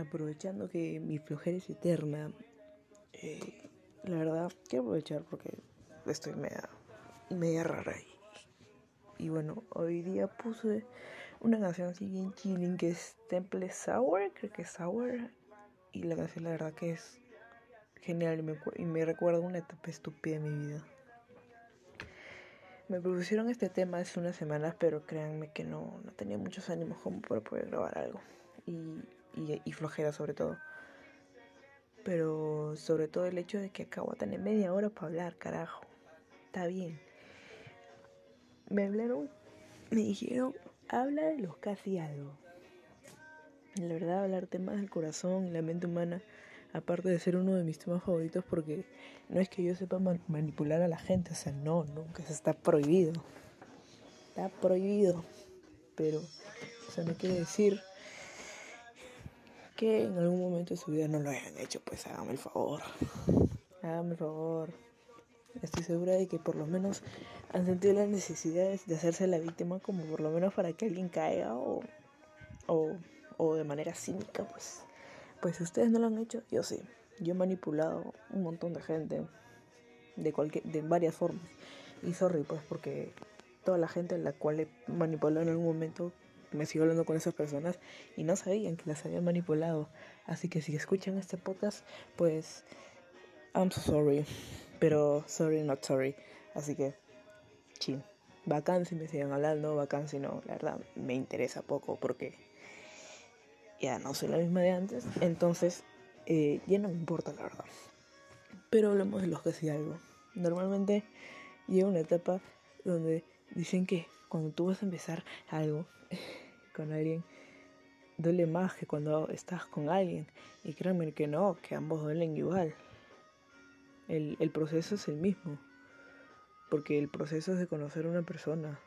aprovechando que mi flojera es eterna, eh, la verdad, quiero aprovechar porque estoy media, media rara. Y, bueno, hoy día puse una canción así bien chilling que es Temple Sour, creo que es Sour. Y la canción la verdad que es genial y me, y me recuerda una etapa estúpida de mi vida. Me propusieron este tema hace unas semanas, pero créanme que no, no tenía muchos ánimos como para poder grabar algo. Y, y, flojera sobre todo. Pero sobre todo el hecho de que acabo de tener media hora para hablar, carajo. Está bien. Me hablaron, me dijeron, habla de los casi algo. La verdad, hablar temas del corazón y la mente humana, aparte de ser uno de mis temas favoritos, porque no es que yo sepa manipular a la gente, o sea, no, nunca, eso está prohibido. Está prohibido. Pero eso no quiere decir que en algún momento de su vida no lo hayan hecho, pues hágame el favor. Hágame el favor. Estoy segura de que por lo menos han sentido la necesidad de hacerse la víctima como por lo menos para que alguien caiga o, o, o de manera cínica, pues. Pues si ustedes no lo han hecho, yo sí. Yo he manipulado un montón de gente de, cualquier, de varias formas. Y sorry, pues, porque toda la gente a la cual he manipulado en algún momento me sigo hablando con esas personas y no sabían que las había manipulado. Así que si escuchan este podcast, pues I'm so sorry, pero sorry not sorry. Así que chill. Bacán si me siguen hablando, bacán si no, la verdad me interesa poco porque ya no soy la misma de antes, entonces eh, ya no me importa la verdad. Pero hablemos de los que sí algo. Normalmente llega una etapa donde dicen que cuando tú vas a empezar algo con alguien, duele más que cuando estás con alguien. Y créanme que no, que ambos duelen igual. El, el proceso es el mismo. Porque el proceso es de conocer a una persona.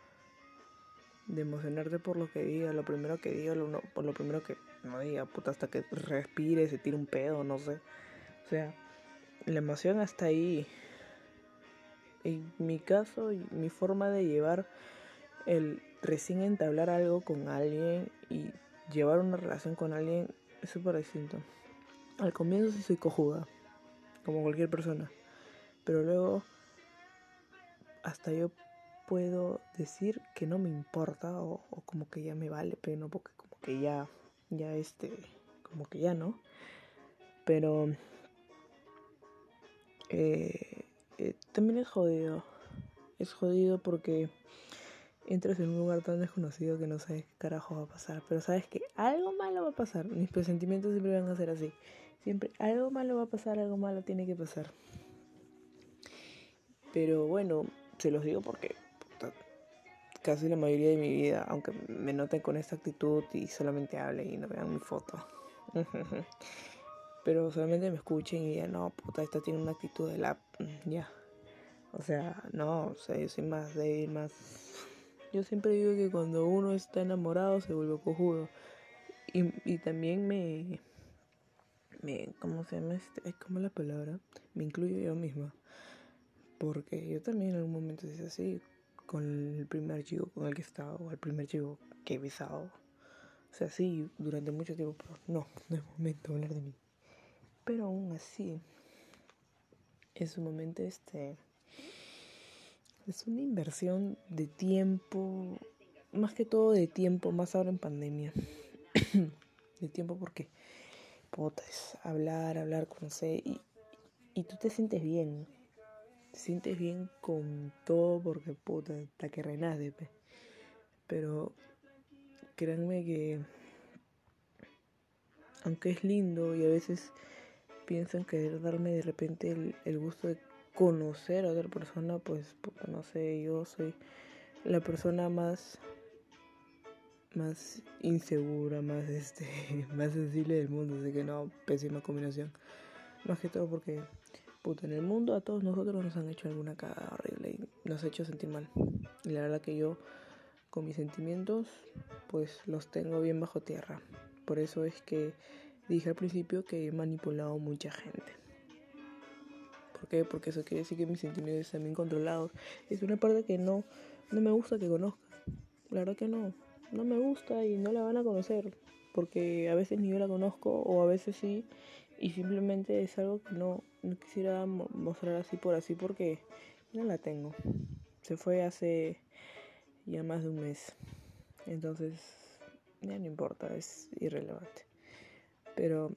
De emocionarte por lo que diga, lo primero que diga, lo, por lo primero que no diga, puta, hasta que respire, se tire un pedo, no sé. O sea, la emoción hasta ahí. En mi caso, mi forma de llevar el recién entablar algo con alguien y llevar una relación con alguien es súper distinto. Al comienzo sí soy cojuda, como cualquier persona, pero luego hasta yo puedo decir que no me importa o, como que ya me vale, pero no porque como que ya, ya este, como que ya no. Pero eh, eh, también es jodido, es jodido porque entras en un lugar tan desconocido que no sabes qué carajo va a pasar. Pero sabes que algo malo va a pasar. Mis presentimientos siempre van a ser así. Siempre algo malo va a pasar, algo malo tiene que pasar. Pero bueno, se los digo porque casi la mayoría de mi vida, aunque me noten con esta actitud y solamente hable y no vean mi foto. Pero solamente me escuchen y digan, no, puta, esta tiene una actitud de la... Ya. O sea, no, o sea, yo soy más débil, más yo siempre digo que cuando uno está enamorado se vuelve cojudo. Y, también me, me. ¿Cómo se llama? Este? ¿Cómo es la palabra? Me incluyo yo misma. Porque yo también en algún momento hice así. Con el primer chico con el que he estado. O el primer chico que he besado. O sea, sí, durante mucho tiempo. Pero no, no es momento de hablar de mí. Pero aún así. En su momento, este es una inversión de tiempo, más que todo de tiempo, más ahora en pandemia. de tiempo porque, puta, es hablar, hablar, conocer y, y tú te sientes bien. Te sientes bien con todo porque, puta, hasta que renace, pe. Pero créanme que, aunque es lindo y a veces pienso en querer darme de repente el, el gusto de conocer a otra persona, pues, no sé, yo soy la persona más más insegura, más este, más sensible del mundo, así que no, pésima combinación. Más que todo porque puta, en el mundo a todos nosotros nos han hecho alguna cagada horrible y nos ha hecho sentir mal. Y la verdad que yo con mis sentimientos pues los tengo bien bajo tierra. Por eso es que dije al principio que he manipulado mucha gente. ¿Por qué? Porque eso quiere decir que mis sentimientos están bien controlados. Es una parte que no, no me gusta que conozca. La verdad que no. No me gusta y no la van a conocer. porque a veces ni yo la conozco o a veces sí, y simplemente es algo que no, no quisiera mostrar así por así porque no la tengo. Se fue hace ya más de un mes, entonces ya no importa, es irrelevante. Pero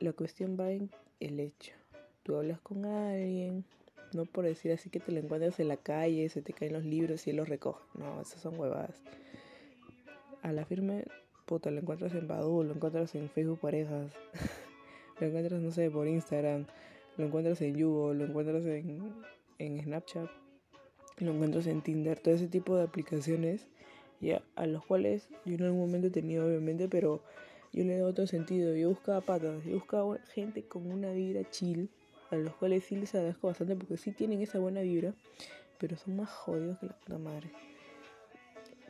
la cuestión va en el hecho. Tú hablas con alguien, no por decir así que te lo encuentras en la calle, se te caen los libros y él los recoge. No, esas son huevadas. A la firme, puta, lo encuentras en Badu, lo encuentras en Facebook Parejas, lo encuentras, no sé, por Instagram, lo encuentras en Yugo, lo encuentras en, en Snapchat, lo encuentras en Tinder, todo ese tipo de aplicaciones, ya, a los cuales yo en algún momento he tenido, obviamente, pero yo le dado otro sentido. Yo buscaba patas, yo buscaba gente con una vibra chill a los cuales sí les agradezco bastante porque sí tienen esa buena vibra, pero son más jodidos que la puta madre.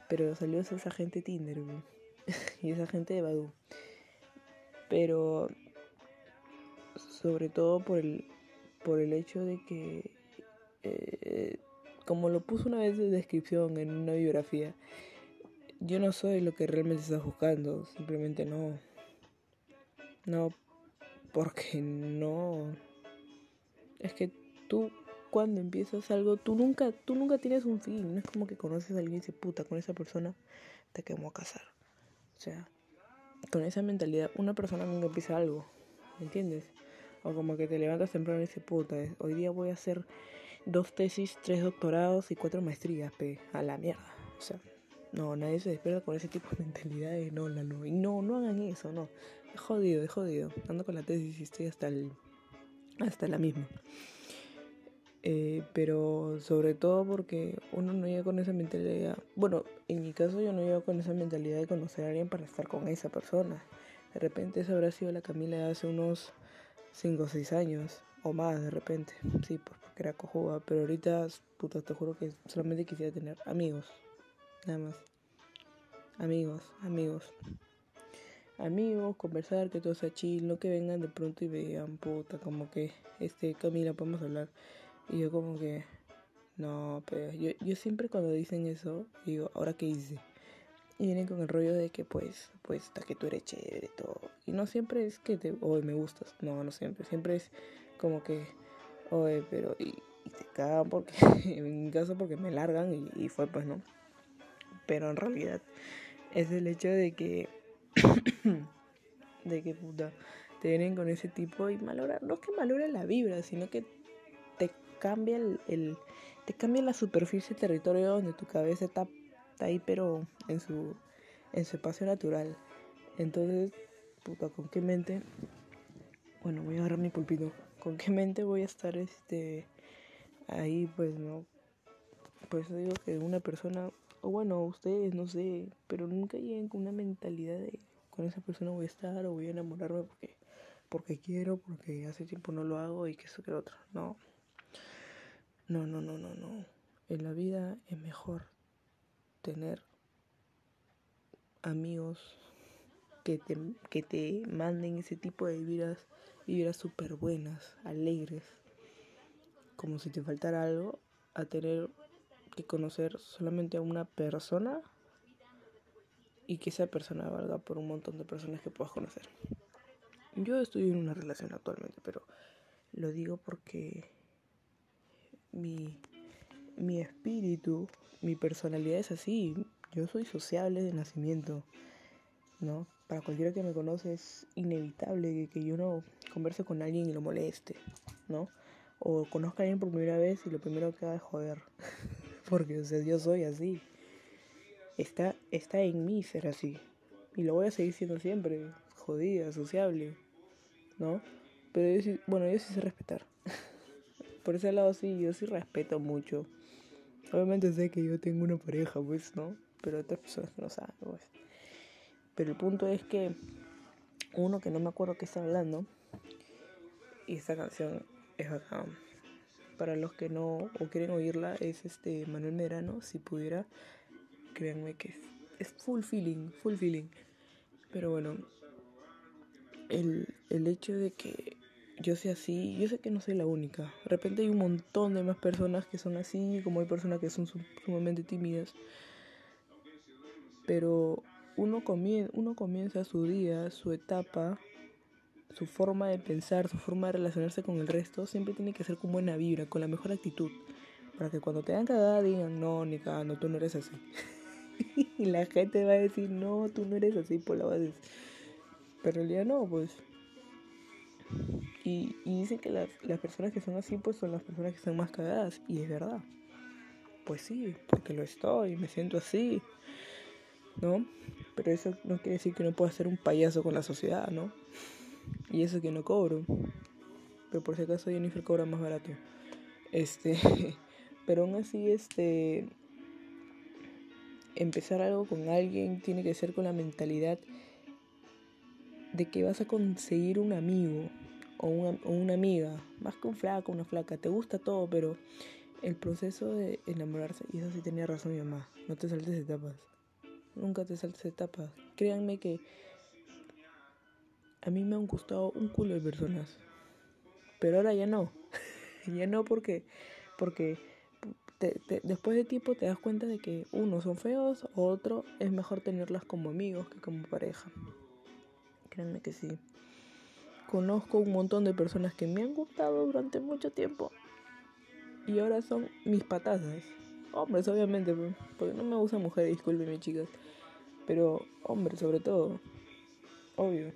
Pero salió esa gente Tinder, y esa gente de Badu. Pero sobre todo por el, por el hecho de que, eh, como lo puso una vez en descripción en una biografía, yo no soy lo que realmente estás buscando, simplemente no. No, porque no es que tú cuando empiezas algo, tú nunca, tú nunca tienes un fin. No es como que conoces a alguien y dices, puta, con esa persona te quemo a casar. O sea, con esa mentalidad, una persona nunca empieza algo. ¿Me entiendes? O como que te levantas temprano y dices, puta, hoy día voy a hacer dos tesis, tres doctorados y cuatro maestrías, pe, a la mierda. O sea, no, nadie se despierta con ese tipo de mentalidad no, la no. No, no hagan eso, no. Es jodido, es jodido. Ando con la tesis y estoy hasta el hasta la misma. Eh, pero sobre todo porque uno no llega con esa mentalidad. Bueno, en mi caso yo no llego con esa mentalidad de conocer a alguien para estar con esa persona. De repente esa habrá sido la Camila de hace unos 5 o 6 años. O más de repente. Sí, porque era cojuda. Pero ahorita, puta, te juro que solamente quisiera tener amigos. Nada más. Amigos, amigos amigos, conversar, que todo sea chill, no que vengan de pronto y vean, puta, como que, este, Camila, podemos hablar. Y yo como que, no, pero yo, yo siempre cuando dicen eso, digo, ¿ahora qué hice? Y vienen con el rollo de que pues, pues, hasta que tú eres chévere, todo. Y no siempre es que te, oye, me gustas, no, no siempre, siempre es como que, oye, pero, y, te cagan porque, en mi caso porque me largan y, y fue pues, ¿no? Pero en realidad es el hecho de que de que puta te vienen con ese tipo y malograr, no es que malogre la vibra, sino que te cambia el, te cambia la superficie territorio donde tu cabeza está, ahí pero en su en su espacio natural. Entonces, puta, ¿con qué mente? Bueno, voy a agarrar mi pulpito. ¿Con qué mente voy a estar este ahí pues no? Pues digo que una persona o bueno, ustedes, no sé, pero nunca lleguen con una mentalidad de con esa persona voy a estar o voy a enamorarme porque, porque quiero, porque hace tiempo no lo hago y que eso que lo otro. No. No, no, no, no, no. En la vida es mejor tener amigos que te, que te manden ese tipo de vidas, vibras súper buenas, alegres, como si te faltara algo, a tener que conocer solamente a una persona y que esa persona valga por un montón de personas que puedas conocer. Yo estoy en una relación actualmente, pero lo digo porque mi, mi espíritu, mi personalidad es así. Yo soy sociable de nacimiento, ¿no? Para cualquiera que me conoce es inevitable que, yo no converse con alguien y lo moleste, ¿no? O conozca a alguien por primera vez y lo primero que haga es joder. porque, o sea, yo soy así está, está en mí ser así. Y lo voy a seguir siendo siempre, jodida, sociable, ¿no? Pero yo sí, bueno, yo sí sé respetar. Por ese lado sí, yo sí respeto mucho. Obviamente sé que yo tengo una pareja, pues, ¿no? Pero otras personas no saben, pues. Pero el punto es que uno que no me acuerdo qué está hablando, y esta canción es acá. Para los que no o quieren oírla, es este Manuel Medrano, si pudiera créanme que es, full feeling, full feeling. Pero bueno, el, el hecho de que yo sea así, yo sé que no soy la única. De repente hay un montón de más personas que son así, como hay personas que son sumamente tímidas. Pero uno, uno comienza su día, su etapa, su forma de pensar, su forma de relacionarse con el resto, siempre tiene que ser con buena vibra, con la mejor actitud. Para que cuando te dan cagada digan, no, ni cagando, tú no eres así. y la gente va a decir, no, tú no eres así, por la base. Pero en realidad no, pues. Y, y dicen que las, las personas que son así, pues son las personas que están más cagadas. Y es verdad. Pues sí, porque lo estoy, me siento así. ¿No? Pero eso no quiere decir que no pueda ser un payaso con la sociedad, ¿no? Y eso que no cobro. Pero por si acaso Jennifer cobra más barato. Este. Pero aún así, este. Empezar algo con alguien tiene que ser con la mentalidad de que vas a conseguir un amigo o una, o una amiga, más que un flaco, una flaca, te gusta todo, pero el proceso de enamorarse, y eso sí tenía razón mi mamá, no te saltes etapas, nunca te saltes etapas, créanme que a mí me han gustado un culo de personas, pero ahora ya no, ya no porque, porque después de tiempo te das cuenta de que uno son feos, otro es mejor tenerlas como amigos que como pareja. Créanme que sí. Conozco un montón de personas que me han gustado durante mucho tiempo y ahora son mis patazas. Hombres, obviamente, porque no me gustan mujeres, discúlpenme, chicas. Pero hombres, sobre todo. Obvio.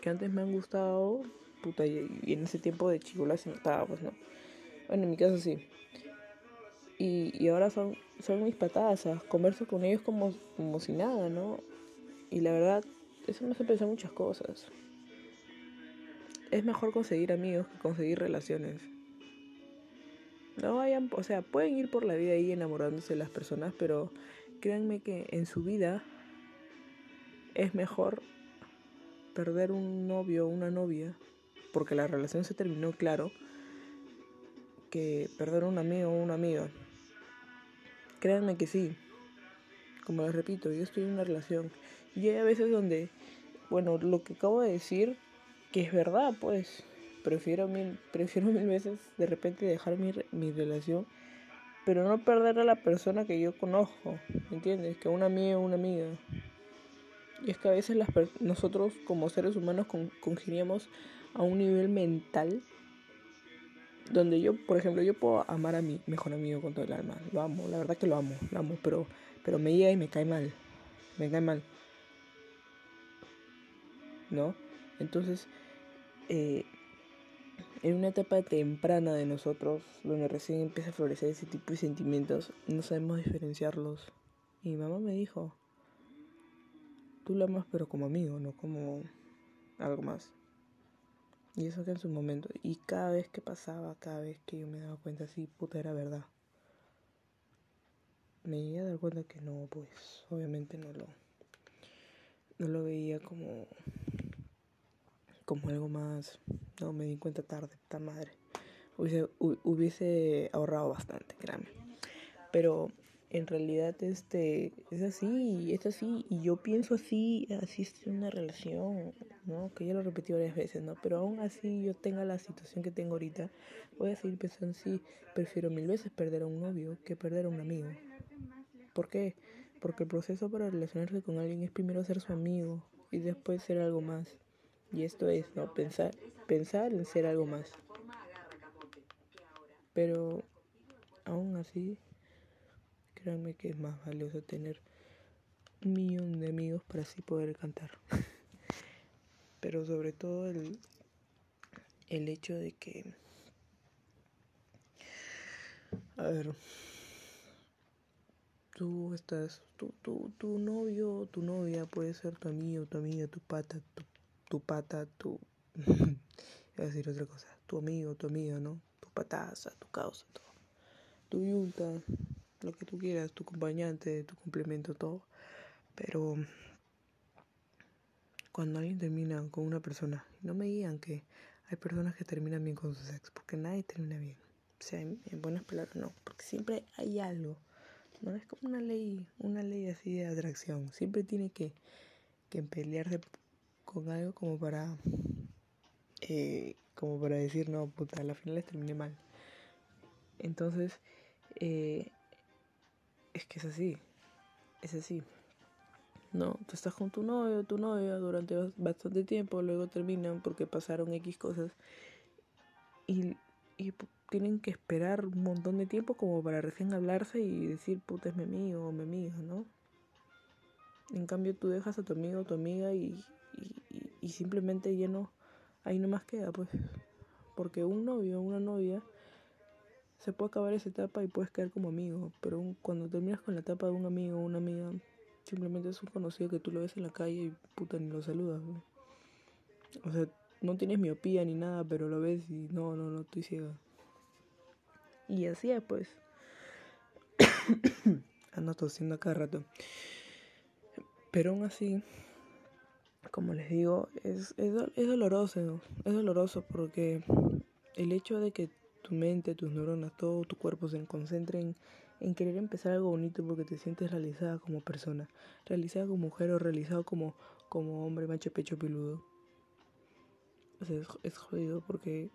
Que antes me han gustado, puta, y, en ese tiempo de chicola se notaba, pues no. Bueno, en mi caso sí. Y, y ahora son, son mis patazas. Converso con ellos como, como si nada, ¿no? Y la verdad, eso me hace pensar muchas cosas. Es mejor conseguir amigos que conseguir relaciones. No vayan, o sea, pueden ir por la vida ahí enamorándose de las personas, pero créanme que en su vida es mejor perder un novio o una novia, porque la relación se terminó, claro, que perder un amigo o una amiga. Créanme que sí. Como les repito, yo estoy en una relación. Y hay a veces donde, bueno, lo que acabo de decir, que es verdad, pues prefiero mil, prefiero mil veces de repente dejar mi, mi relación, pero no perder a la persona que yo conozco, ¿entiendes? Que una amiga o una amiga. Y es que a veces las nosotros como seres humanos con congeniamos a un nivel mental donde yo, por ejemplo, yo puedo amar a mi mejor amigo con todo el alma. Lo amo, la verdad que lo amo, lo amo, pero, pero me llega y me cae mal. Me cae mal. ¿No? Entonces, eh, en una etapa temprana de nosotros, donde recién empieza a florecer ese tipo de sentimientos, no sabemos diferenciarlos. Y mi mamá me dijo, tú lo amas pero como amigo, no como algo más. Y eso que en su momento, y cada vez que pasaba, cada vez que yo me daba cuenta, sí, puta, era verdad. Me llegué a dar cuenta que no, pues, obviamente no lo, no lo veía como como algo más. No, me di cuenta tarde, puta madre. Hubiese, hubiese ahorrado bastante, créanme. Pero en realidad este es así, es así, y yo pienso así, así es una relación, ¿no? Que ya lo repetí varias veces, ¿no? Pero aún así yo tenga la situación que tengo ahorita, voy a seguir pensando así, prefiero mil veces perder a un novio que perder a un amigo. ¿Por qué? Porque el proceso para relacionarse con alguien es primero ser su amigo y después ser algo más. Y esto es, ¿no? Pensar, pensar en ser algo más. Pero aún así, créanme que es más valioso tener un millón de amigos para así poder cantar. Pero sobre todo el, el hecho de que, a ver, tú estás, tu, tu, tu novio, tu novia puede ser tu amigo, tu amiga, tu pata, tu tu pata, tu... Voy a decir otra cosa. Tu amigo, tu amiga, ¿no? Tu pataza, tu causa, todo. Tu yunta, lo que tú quieras, tu acompañante, tu complemento, todo. Pero cuando alguien termina con una persona, no me digan que hay personas que terminan bien con su sexo, porque nadie termina bien. O sea, en, buenas palabras no, porque siempre hay algo. No es como una ley, una ley así de atracción. Siempre tiene que, que pelearse con algo como para eh, como para decir no puta a la final les terminé mal entonces eh, es que es así es así ¿no? Tú estás con tu novio, tu novia durante bastante tiempo, luego terminan porque pasaron X cosas y, y tienen que esperar un montón de tiempo como para recién hablarse y decir, puta, es mi amigo o mi amiga, ¿no? En cambio, tú dejas a tu amigo o tu amiga y, y, y simplemente ya no, ahí nomás queda, pues. Porque un novio o una novia se puede acabar esa etapa y puedes quedar como amigo, pero cuando terminas con la etapa de un amigo o una amiga, simplemente es un conocido que tú lo ves en la calle y puta ni lo saludas. O sea, no tienes miopía ni nada, pero lo ves y no, no, no, estoy ciega. Y así es, pues. Ando tosiendo cada rato. Pero aún así, como les digo, es, es, es doloroso. Es doloroso porque el hecho de que tu mente, tus neuronas, todo tu cuerpo se concentren en querer empezar algo bonito porque te sientes realizada como persona, realizada como mujer o realizado como, como hombre macho pecho peludo. O sea, es, jodido porque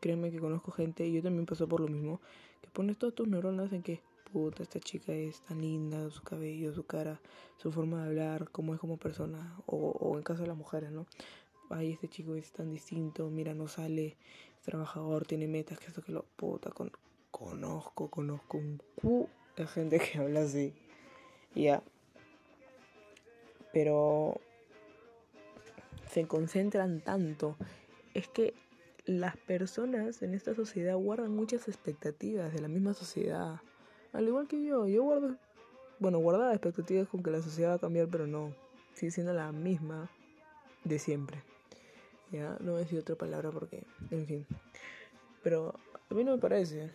créeme que conozco gente, y yo también paso por lo mismo, que pones todas tus neuronas en que, puta, esta chica es tan linda, su cabello, su cara, su forma de hablar, cómo es como persona, o, o en caso de las mujeres, ¿no? Ay, este chico es tan distinto, mira, no sale, es trabajador, tiene metas, que esto que lo puta, con, conozco, conozco un cu de gente que habla así. Ya. Pero se concentran tanto. Es que las personas en esta sociedad guardan muchas expectativas de la misma sociedad. Al igual que yo, yo guardo, bueno, guardaba expectativas con que la sociedad va a cambiar, pero no, sigue siendo la misma de siempre. Ya, no voy a decir otra palabra porque, en fin. Pero a mí no me parece.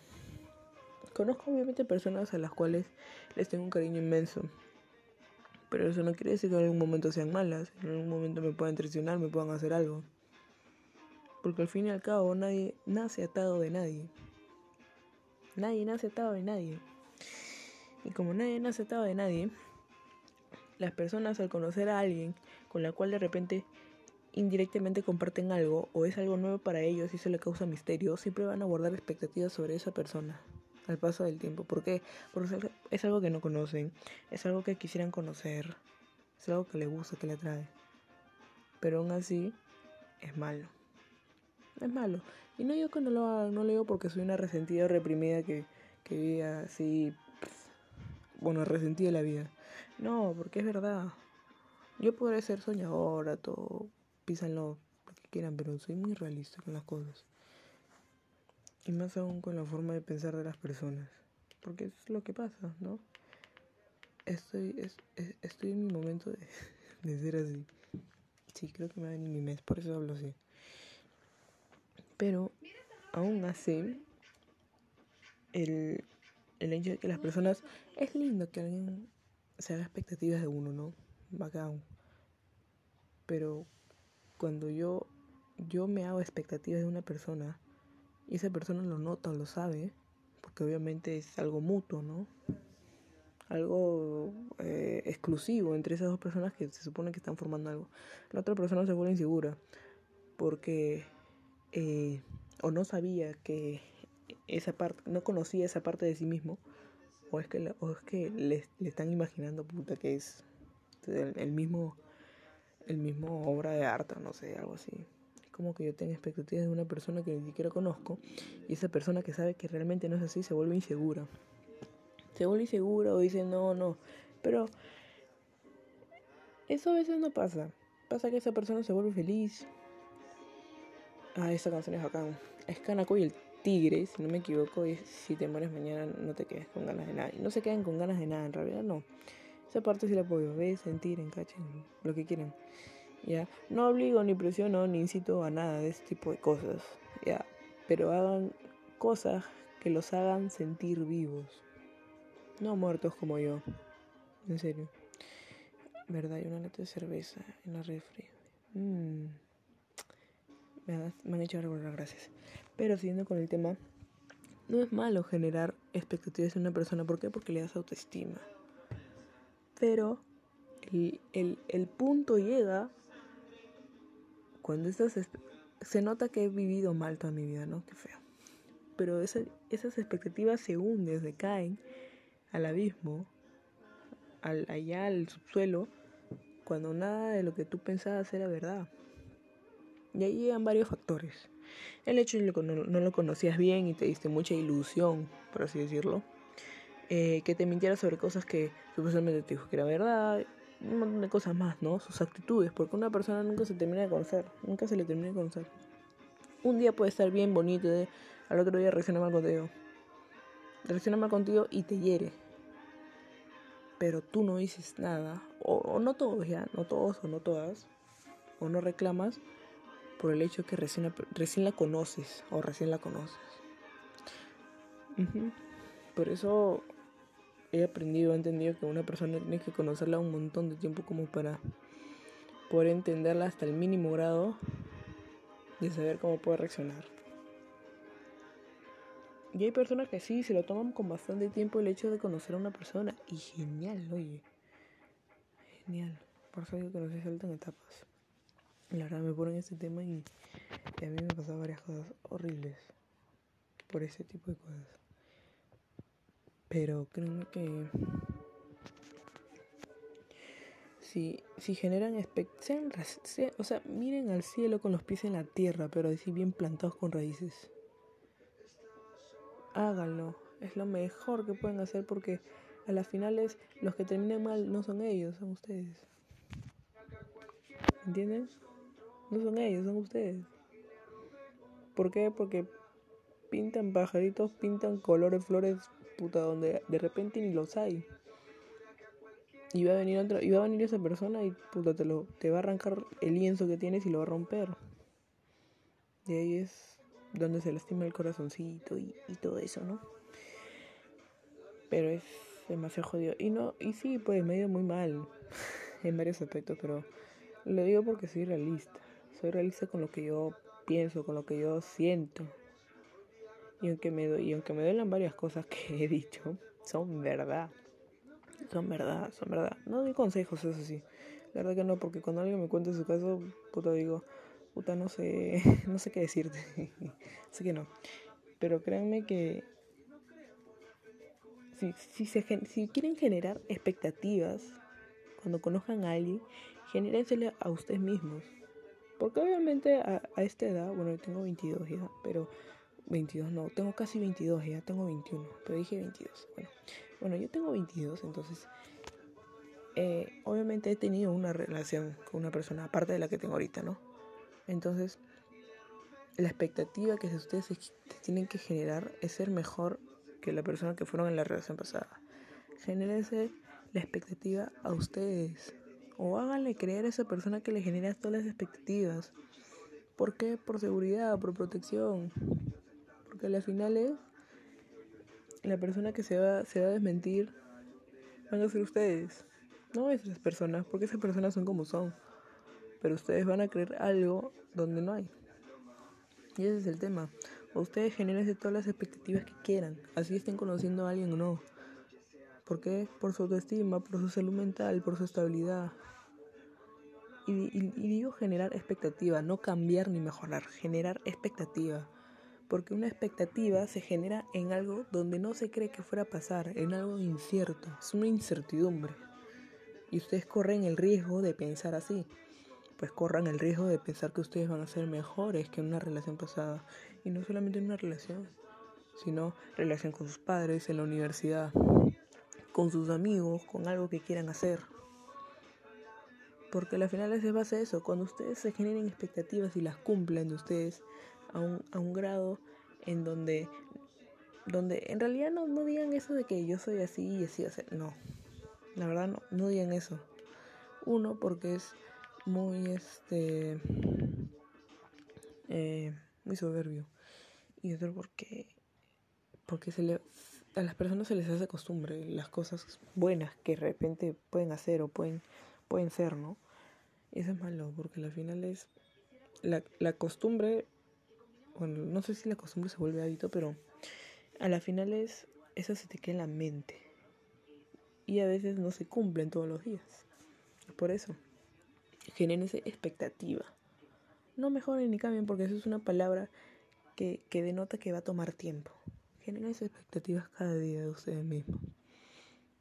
Conozco obviamente personas a las cuales les tengo un cariño inmenso. Pero eso no quiere decir que en algún momento sean malas. En algún momento me puedan traicionar, me puedan hacer algo. Porque al fin y al cabo nadie nace atado de nadie. Nadie nace atado de nadie. Y como nadie nace atado de nadie, las personas al conocer a alguien con la cual de repente indirectamente comparten algo o es algo nuevo para ellos y eso le causa misterio, siempre van a guardar expectativas sobre esa persona al paso del tiempo. ¿Por qué? Porque es algo que no conocen, es algo que quisieran conocer, es algo que le gusta, que le atrae. Pero aún así, es malo es malo. Y no digo que no lo haga, no lo digo porque soy una resentida o reprimida que, que vive así, bueno, resentida la vida. No, porque es verdad. Yo podré ser soñadora, todo, písanlo, lo que quieran, pero soy muy realista con las cosas. Y más aún con la forma de pensar de las personas. Porque es lo que pasa, ¿no? Estoy, es, estoy en mi momento de, de ser así. Sí, creo que me va a venir mi mes, por eso hablo así. Pero aún así, el, el hecho de que las personas... Es lindo que alguien se haga expectativas de uno, ¿no? Bacán. Pero cuando yo, yo me hago expectativas de una persona y esa persona lo nota lo sabe, porque obviamente es algo mutuo, ¿no? Algo eh, exclusivo entre esas dos personas que se supone que están formando algo. La otra persona se vuelve insegura porque eh, o no sabía que esa parte, no conocía esa parte de sí mismo, o es que, o es que le, le, están imaginando puta que es el, mismo, el mismo obra de arte, no sé, algo así. Como que yo tengo expectativas de una persona que ni siquiera conozco, y esa persona que sabe que realmente no es así se vuelve insegura. Se vuelve insegura o dice no, no, pero eso a veces no pasa. Pasa que esa persona se vuelve feliz, Ah, esta canción es acá. Es Kanako y el tigre, si no me equivoco. Y si te mueres mañana, no te quedes con ganas de nada. Y no se queden con ganas de nada, en realidad no. Esa parte sí la puedo ver, sentir, encachen, lo que quieran. Ya. No obligo, ni presiono, ni incito a nada de ese tipo de cosas. Ya. Pero hagan cosas que los hagan sentir vivos. No muertos como yo. En serio. ¿Verdad? Hay una lata de cerveza en la refri. Mmm me, han hecho recordar gracias. Pero siguiendo con el tema, no es malo generar expectativas en una persona. ¿Por qué? Porque le das autoestima. Pero el, el, el punto llega cuando esas se nota que he vivido mal toda mi vida, ¿no? Qué feo. Pero esas expectativas se hunden, se caen al abismo, al, allá al subsuelo, cuando nada de lo que tú pensabas era verdad. Y ahí llegan varios factores. El hecho de que no, lo conocías bien y te diste mucha ilusión, por así decirlo. Eh, que te mintiera sobre cosas que supuestamente te dijo que era verdad. Un montón de cosas más, ¿no? Sus actitudes. Porque una persona nunca se termina de conocer. Nunca se le termina de conocer. Un día puede estar bien bonito, de, al otro día reacciona mal contigo. Reacciona mal contigo y te hiere. Pero tú no dices nada. O, o no todos, ya. No todos o no todas. O no reclamas por el hecho que recién, recién la conoces o recién la conoces. Por eso he aprendido, he entendido que una persona tiene que conocerla un montón de tiempo como para poder entenderla hasta el mínimo grado de saber cómo puede reaccionar. Y hay personas que sí, se lo toman con bastante tiempo el hecho de conocer a una persona. Y genial, oye. Genial. Por eso digo que no se saltan etapas. La verdad me ponen este tema y, a mí me pasan varias cosas horribles por ese tipo de cosas. Pero creo que si, si generan expectativas, o sea, miren al cielo con los pies en la tierra, pero así bien plantados con raíces. Háganlo, es lo mejor que pueden hacer porque a las finales los que terminan mal no son ellos, son ustedes. ¿Entienden? No son ellos, son ustedes. ¿Por qué? Porque pintan pajaritos, pintan colores, flores, puta, donde de repente ni los hay. Y va a venir otra, y a venir esa persona y puta te lo, te va a arrancar el lienzo que tienes y lo va a romper. Y ahí es donde se lastima el corazoncito y, y todo eso, ¿no? Pero es demasiado jodido. Y no, y sí, pues me ha ido muy mal en varios aspectos, pero lo digo porque soy realista soy realista con lo que yo pienso, con lo que yo siento. Y aunque me, y aunque me duelan varias cosas que he dicho, son verdad. Son verdad, son verdad. No doy consejos, eso sí. La verdad que no, porque cuando alguien me cuenta su caso, puta digo, puta no sé, no sé qué decirte. Así que no. Pero créanme que si, si, quieren generar expectativas cuando conozcan a alguien, genérensele a ustedes mismos. Porque obviamente a, esta edad, bueno, yo tengo 22 ya, pero 22 no, tengo casi 22 ya, tengo 21, pero dije 22. Bueno, bueno yo tengo 22, entonces eh, obviamente he tenido una relación con una persona aparte de la que tengo ahorita, ¿no? Entonces, la expectativa que ustedes tienen que generar es ser mejor que la persona que fueron en la relación pasada. Genérense la expectativa a ustedes. O háganle creer a esa persona que le genera todas las expectativas. ¿Por qué? Por seguridad, por protección. Porque al final es la persona que se va, se va a desmentir van a ser ustedes. No esas personas, porque esas personas son como son. Pero ustedes van a creer algo donde no hay. Y ese es el tema. ustedes generen todas las expectativas que quieran. Así estén conociendo a alguien o no. ¿Por qué? Por su autoestima, por su salud mental, por su estabilidad. Y, digo generar expectativa, no cambiar ni mejorar, generar expectativa. Porque una expectativa se genera en algo donde no se cree que fuera a pasar, en algo incierto, es una incertidumbre. Y ustedes corren el riesgo de pensar así. Pues corran el riesgo de pensar que ustedes van a ser mejores que en una relación pasada. Y no solamente en una relación, sino relación con sus padres, en la universidad, con sus amigos, con algo que quieran hacer. Porque al final es base eso, cuando ustedes se generen expectativas y las cumplen de ustedes a un, a un grado en donde, donde en realidad no, no digan eso de que yo soy así y así, así, no, la verdad no, no digan eso. Uno, porque es muy, este, eh, muy soberbio. Y otro, porque, porque se le, a las personas se les hace costumbre las cosas buenas que de repente pueden hacer o pueden, pueden ser, ¿no? Eso es malo, porque al final es la, la costumbre, bueno, no sé si la costumbre se vuelve hábito, pero a la final es, eso se te queda en la mente. Y a veces no se cumplen todos los días. Por eso, generen esa expectativa. No mejoren ni cambien, porque eso es una palabra que, que denota que va a tomar tiempo. Generen esas expectativas cada día de ustedes mismos.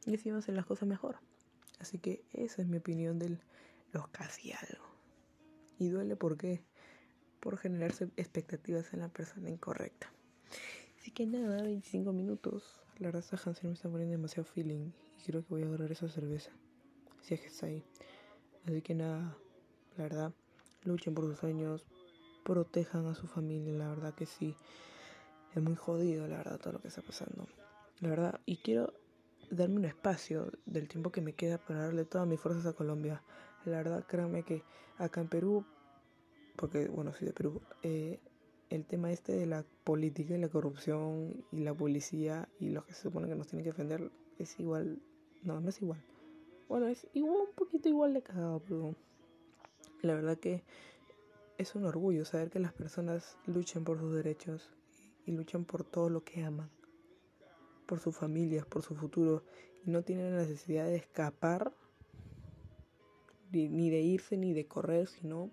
Y así van a hacer las cosas mejor. Así que esa es mi opinión del los casi algo. Y duele por qué? Por generarse expectativas en la persona incorrecta. Así que nada, 25 minutos. La verdad esta me está poniendo demasiado feeling y creo que voy a agarrar esa cerveza. Si es que está ahí. Así que nada, la verdad, luchen por sus sueños, protejan a su familia, la verdad que sí. Es muy jodido, la verdad, todo lo que está pasando. La verdad, y quiero darme un espacio del tiempo que me queda para darle todas mis fuerzas a Colombia. La verdad, créanme que acá en Perú, porque, bueno, soy de Perú, eh, el tema este de la política y la corrupción y la policía y lo que se supone que nos tienen que defender es igual. No, no es igual. Bueno, es igual, un poquito igual de cagado, pero la verdad que es un orgullo saber que las personas luchen por sus derechos y luchan por todo lo que aman, por sus familias, por su futuro, y no tienen la necesidad de escapar, ni de irse, ni de correr, sino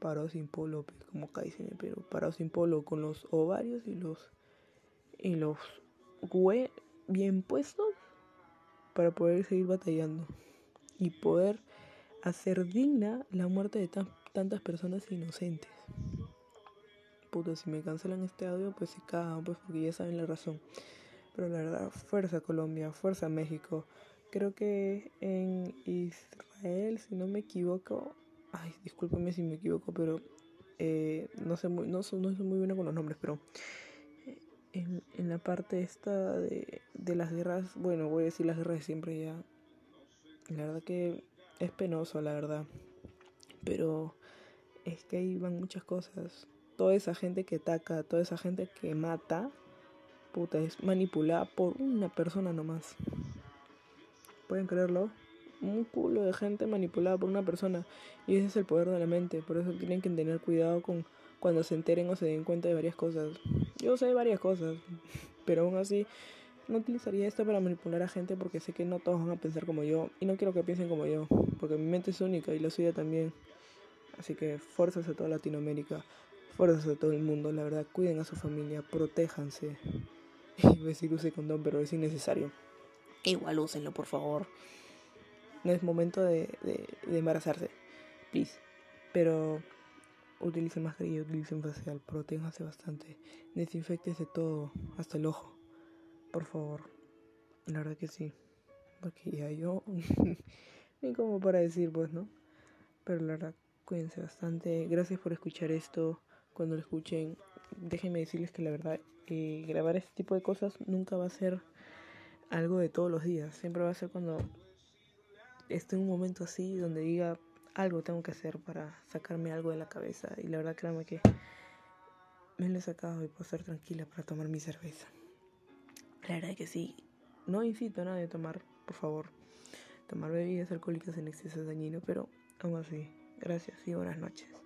parado sin polo, pues, como acá dicen en parado sin polo, con los ovarios y los, y los hue bien puestos para poder seguir batallando y poder hacer digna la muerte de tantas personas inocentes. Puta, si me cancelan este audio, pues se cagan, pues porque ya saben la razón. Pero la verdad, fuerza Colombia, fuerza México. Creo que en Israel, si no me equivoco, ay, discúlpeme si me equivoco, pero eh, no sé muy, no, no soy muy buena con los nombres, pero en, en la parte esta de, de las guerras, bueno, voy a decir las guerras de siempre ya. La verdad que es penoso, la verdad. Pero es que ahí van muchas cosas. Toda esa gente que ataca, toda esa gente que mata, puta, es manipulada por una persona nomás. ¿Pueden creerlo? Un culo de gente manipulada por una persona. Y ese es el poder de la mente. Por eso tienen que tener cuidado con cuando se enteren o se den cuenta de varias cosas. Yo sé varias cosas, pero aún así no utilizaría esto para manipular a gente porque sé que no todos van a pensar como yo y no quiero que piensen como yo, porque mi mente es única y la suya también. Así que fuerzas a toda Latinoamérica, fuerzas a todo el mundo, la verdad, cuiden a su familia, protéjanse. Y decir use condón, pero es innecesario. Igual úsenlo, por favor. No es momento de, de, de embarazarse, please. Pero utilicen mascarilla, utilicen facial, protéjanse bastante, desinfectense todo, hasta el ojo. Por favor. La verdad que sí. Porque ya yo. ni como para decir, pues, ¿no? Pero la verdad, cuídense bastante. Gracias por escuchar esto. Cuando lo escuchen, déjenme decirles que la verdad, eh, grabar este tipo de cosas nunca va a ser algo de todos los días. Siempre va a ser cuando esté en un momento así donde diga algo tengo que hacer para sacarme algo de la cabeza. Y la verdad, créanme que me lo he sacado y puedo estar tranquila para tomar mi cerveza. La verdad que sí. No incito a nadie a tomar, por favor. Tomar bebidas alcohólicas en exceso es dañino, pero aún así, gracias y buenas noches.